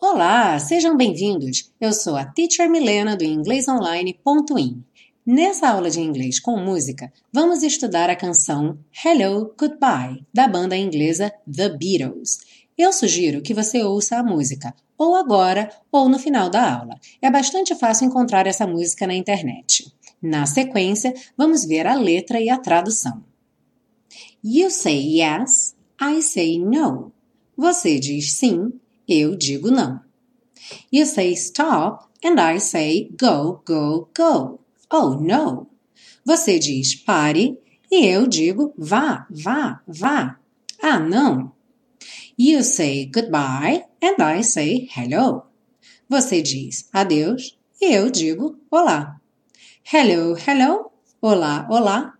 Olá, sejam bem-vindos. Eu sou a Teacher Milena do inglesonline.in. Nessa aula de inglês com música, vamos estudar a canção Hello Goodbye da banda inglesa The Beatles. Eu sugiro que você ouça a música ou agora ou no final da aula. É bastante fácil encontrar essa música na internet. Na sequência, vamos ver a letra e a tradução. You say yes, I say no. Você diz sim, eu digo não. You say stop and I say go, go, go. Oh, no. Você diz pare e eu digo vá, vá, vá. Ah, não. You say goodbye and I say hello. Você diz adeus e eu digo olá. Hello, hello. Olá, olá.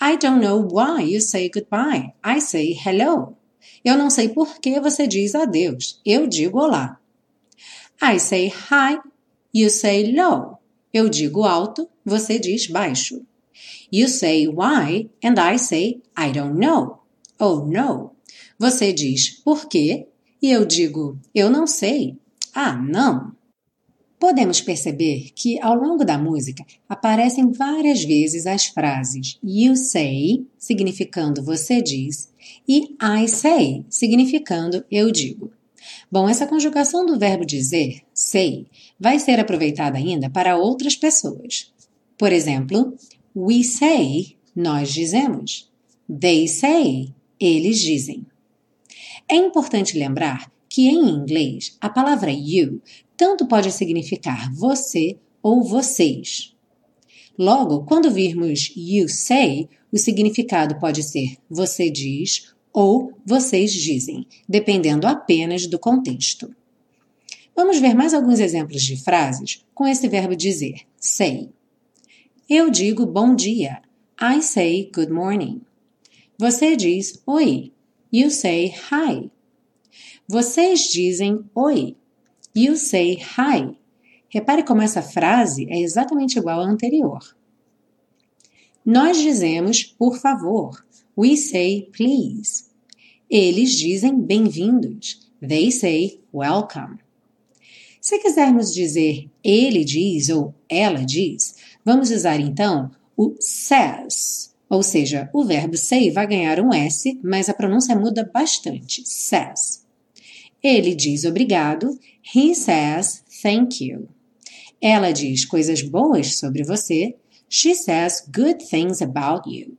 I don't know why you say goodbye. I say hello. Eu não sei por que você diz adeus. Eu digo olá. I say hi. You say low. Eu digo alto, você diz baixo. You say why and I say I don't know. Oh no. Você diz por quê e eu digo eu não sei. Ah, não. Podemos perceber que ao longo da música aparecem várias vezes as frases you say, significando você diz, e I say, significando eu digo. Bom, essa conjugação do verbo dizer, say, vai ser aproveitada ainda para outras pessoas. Por exemplo, we say, nós dizemos. They say, eles dizem. É importante lembrar que em inglês a palavra you tanto pode significar você ou vocês. Logo, quando virmos you say, o significado pode ser você diz ou vocês dizem, dependendo apenas do contexto. Vamos ver mais alguns exemplos de frases com esse verbo dizer, say. Eu digo bom dia. I say good morning. Você diz oi. You say hi. Vocês dizem oi. You say hi. Repare como essa frase é exatamente igual à anterior. Nós dizemos por favor. We say please. Eles dizem bem-vindos. They say welcome. Se quisermos dizer ele diz ou ela diz, vamos usar então o says. Ou seja, o verbo say vai ganhar um S, mas a pronúncia muda bastante. Says. Ele diz obrigado. He says thank you. Ela diz coisas boas sobre você. She says good things about you.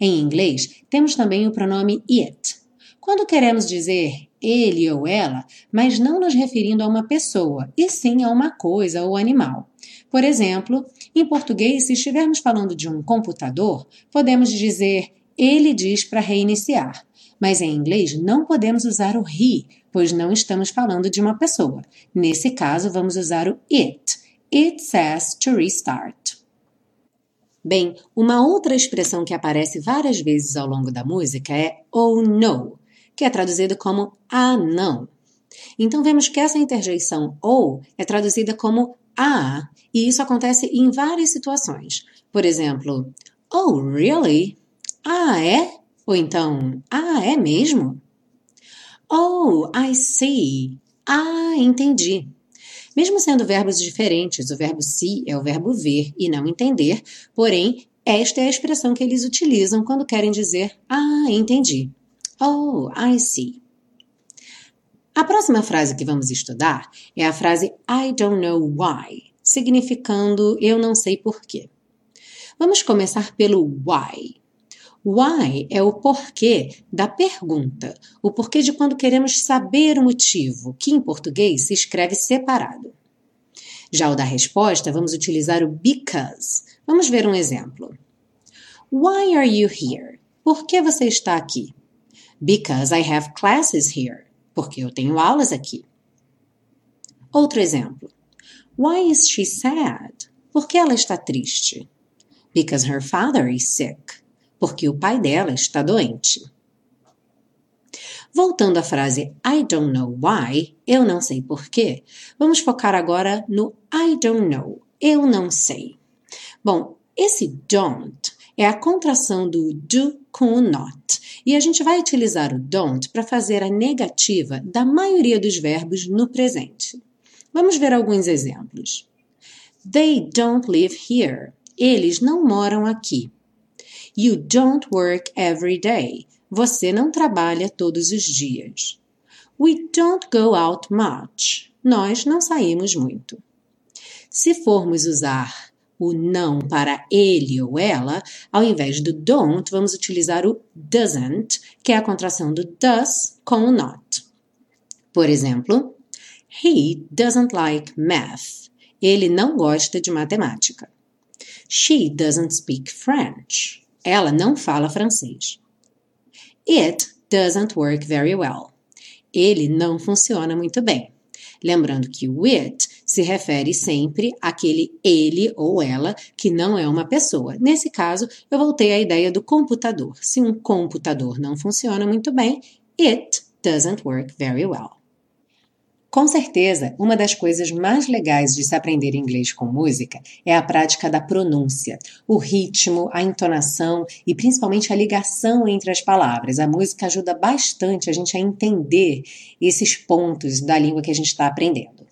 Em inglês, temos também o pronome it. Quando queremos dizer ele ou ela, mas não nos referindo a uma pessoa, e sim a uma coisa ou animal. Por exemplo, em português, se estivermos falando de um computador, podemos dizer ele diz para reiniciar. Mas em inglês não podemos usar o he, pois não estamos falando de uma pessoa. Nesse caso, vamos usar o it. It says to restart. Bem, uma outra expressão que aparece várias vezes ao longo da música é oh no, que é traduzido como ah não. Então vemos que essa interjeição ou é traduzida como ah, e isso acontece em várias situações. Por exemplo, oh really? Ah, é? Ou então, ah, é mesmo? Oh, I see. Ah, entendi. Mesmo sendo verbos diferentes, o verbo see é o verbo ver e não entender, porém, esta é a expressão que eles utilizam quando querem dizer Ah, entendi. Oh, I see. A próxima frase que vamos estudar é a frase I don't know why, significando eu não sei porquê. Vamos começar pelo why. Why é o porquê da pergunta, o porquê de quando queremos saber o motivo, que em português se escreve separado. Já o da resposta, vamos utilizar o because. Vamos ver um exemplo. Why are you here? Por que você está aqui? Because I have classes here. Porque eu tenho aulas aqui. Outro exemplo. Why is she sad? Por que ela está triste? Because her father is sick porque o pai dela está doente. Voltando à frase I don't know why, eu não sei porquê, vamos focar agora no I don't know, eu não sei. Bom, esse don't é a contração do do com o not. E a gente vai utilizar o don't para fazer a negativa da maioria dos verbos no presente. Vamos ver alguns exemplos. They don't live here. Eles não moram aqui. You don't work every day. Você não trabalha todos os dias. We don't go out much. Nós não saímos muito. Se formos usar o não para ele ou ela, ao invés do don't, vamos utilizar o doesn't, que é a contração do does com o not. Por exemplo, he doesn't like math. Ele não gosta de matemática. She doesn't speak French. Ela não fala francês. It doesn't work very well. Ele não funciona muito bem. Lembrando que o it se refere sempre àquele ele ou ela que não é uma pessoa. Nesse caso, eu voltei à ideia do computador. Se um computador não funciona muito bem, it doesn't work very well. Com certeza, uma das coisas mais legais de se aprender inglês com música é a prática da pronúncia, o ritmo, a entonação e principalmente a ligação entre as palavras. A música ajuda bastante a gente a entender esses pontos da língua que a gente está aprendendo.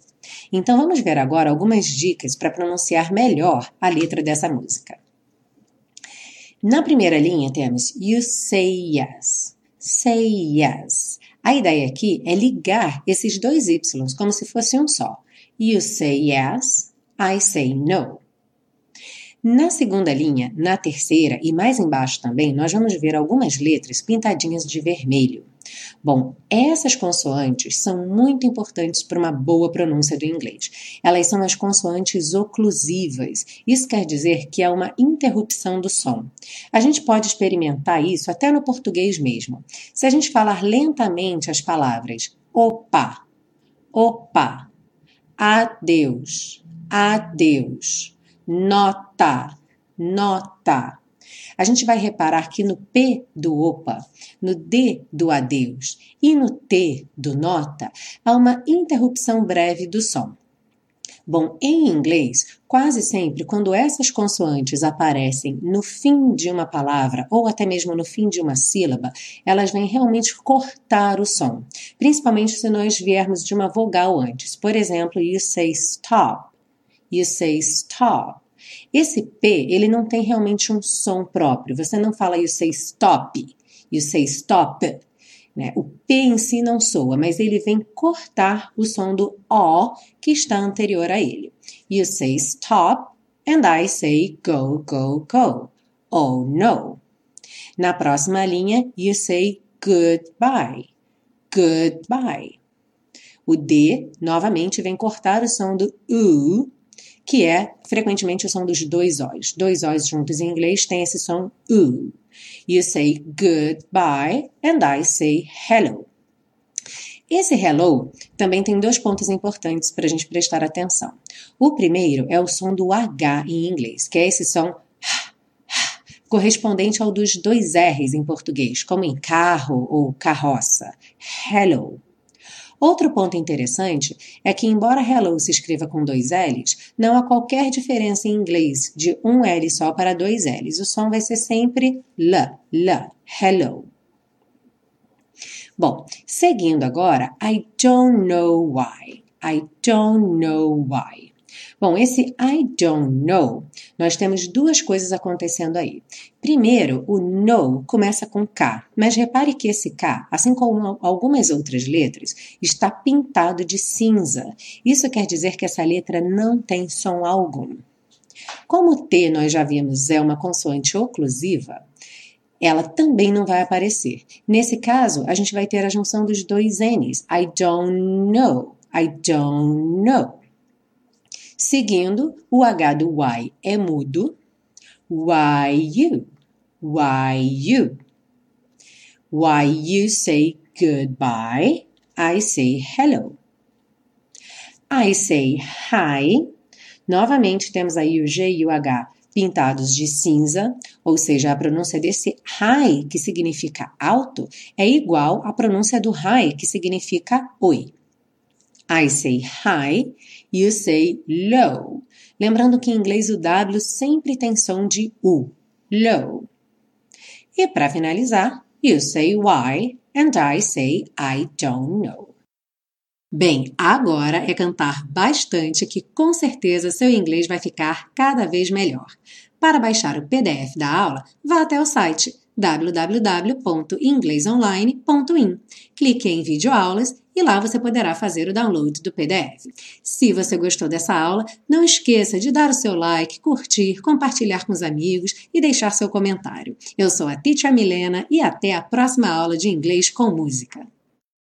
Então vamos ver agora algumas dicas para pronunciar melhor a letra dessa música. Na primeira linha temos You say yes. Say yes. A ideia aqui é ligar esses dois Ys como se fosse um só. You say yes, I say no. Na segunda linha, na terceira e mais embaixo também, nós vamos ver algumas letras pintadinhas de vermelho. Bom, essas consoantes são muito importantes para uma boa pronúncia do inglês. Elas são as consoantes oclusivas. Isso quer dizer que é uma interrupção do som. A gente pode experimentar isso até no português mesmo. Se a gente falar lentamente as palavras opa, opa, adeus, adeus, nota, nota, a gente vai reparar que no P do opa, no D do adeus e no T do nota há uma interrupção breve do som. Bom, em inglês, quase sempre quando essas consoantes aparecem no fim de uma palavra ou até mesmo no fim de uma sílaba, elas vêm realmente cortar o som, principalmente se nós viermos de uma vogal antes. Por exemplo, you say stop, you say stop. Esse P, ele não tem realmente um som próprio. Você não fala you say stop, you say stop. Né? O P em si não soa, mas ele vem cortar o som do O que está anterior a ele. You say stop and I say go, go, go. Oh no. Na próxima linha, you say goodbye. Goodbye. O D novamente vem cortar o som do U que é frequentemente o som dos dois O's. Dois O's juntos em inglês tem esse som U. You say goodbye and I say hello. Esse hello também tem dois pontos importantes para a gente prestar atenção. O primeiro é o som do H em inglês, que é esse som correspondente ao dos dois R's em português, como em carro ou carroça. Hello. Outro ponto interessante é que, embora hello se escreva com dois L's, não há qualquer diferença em inglês de um L só para dois L's. O som vai ser sempre L, L, hello. Bom, seguindo agora, I don't know why. I don't know why. Bom, esse I don't know, nós temos duas coisas acontecendo aí. Primeiro, o know começa com K, mas repare que esse K, assim como algumas outras letras, está pintado de cinza. Isso quer dizer que essa letra não tem som algum. Como o T nós já vimos é uma consoante oclusiva, ela também não vai aparecer. Nesse caso, a gente vai ter a junção dos dois N's. I don't know. I don't know. Seguindo, o H do why é mudo. Why you? Why you? Why you say goodbye? I say hello. I say hi. Novamente temos aí o G e o H pintados de cinza, ou seja, a pronúncia desse hi, que significa alto, é igual à pronúncia do hi, que significa oi. I say hi, you say low. Lembrando que em inglês o W sempre tem som de U. Low. E para finalizar, You say why and I say I don't know. Bem, agora é cantar bastante que com certeza seu inglês vai ficar cada vez melhor. Para baixar o PDF da aula, vá até o site www.inglesonline.in. Clique em videoaulas e lá você poderá fazer o download do PDF. Se você gostou dessa aula, não esqueça de dar o seu like, curtir, compartilhar com os amigos e deixar seu comentário. Eu sou a Teacher Milena e até a próxima aula de inglês com música.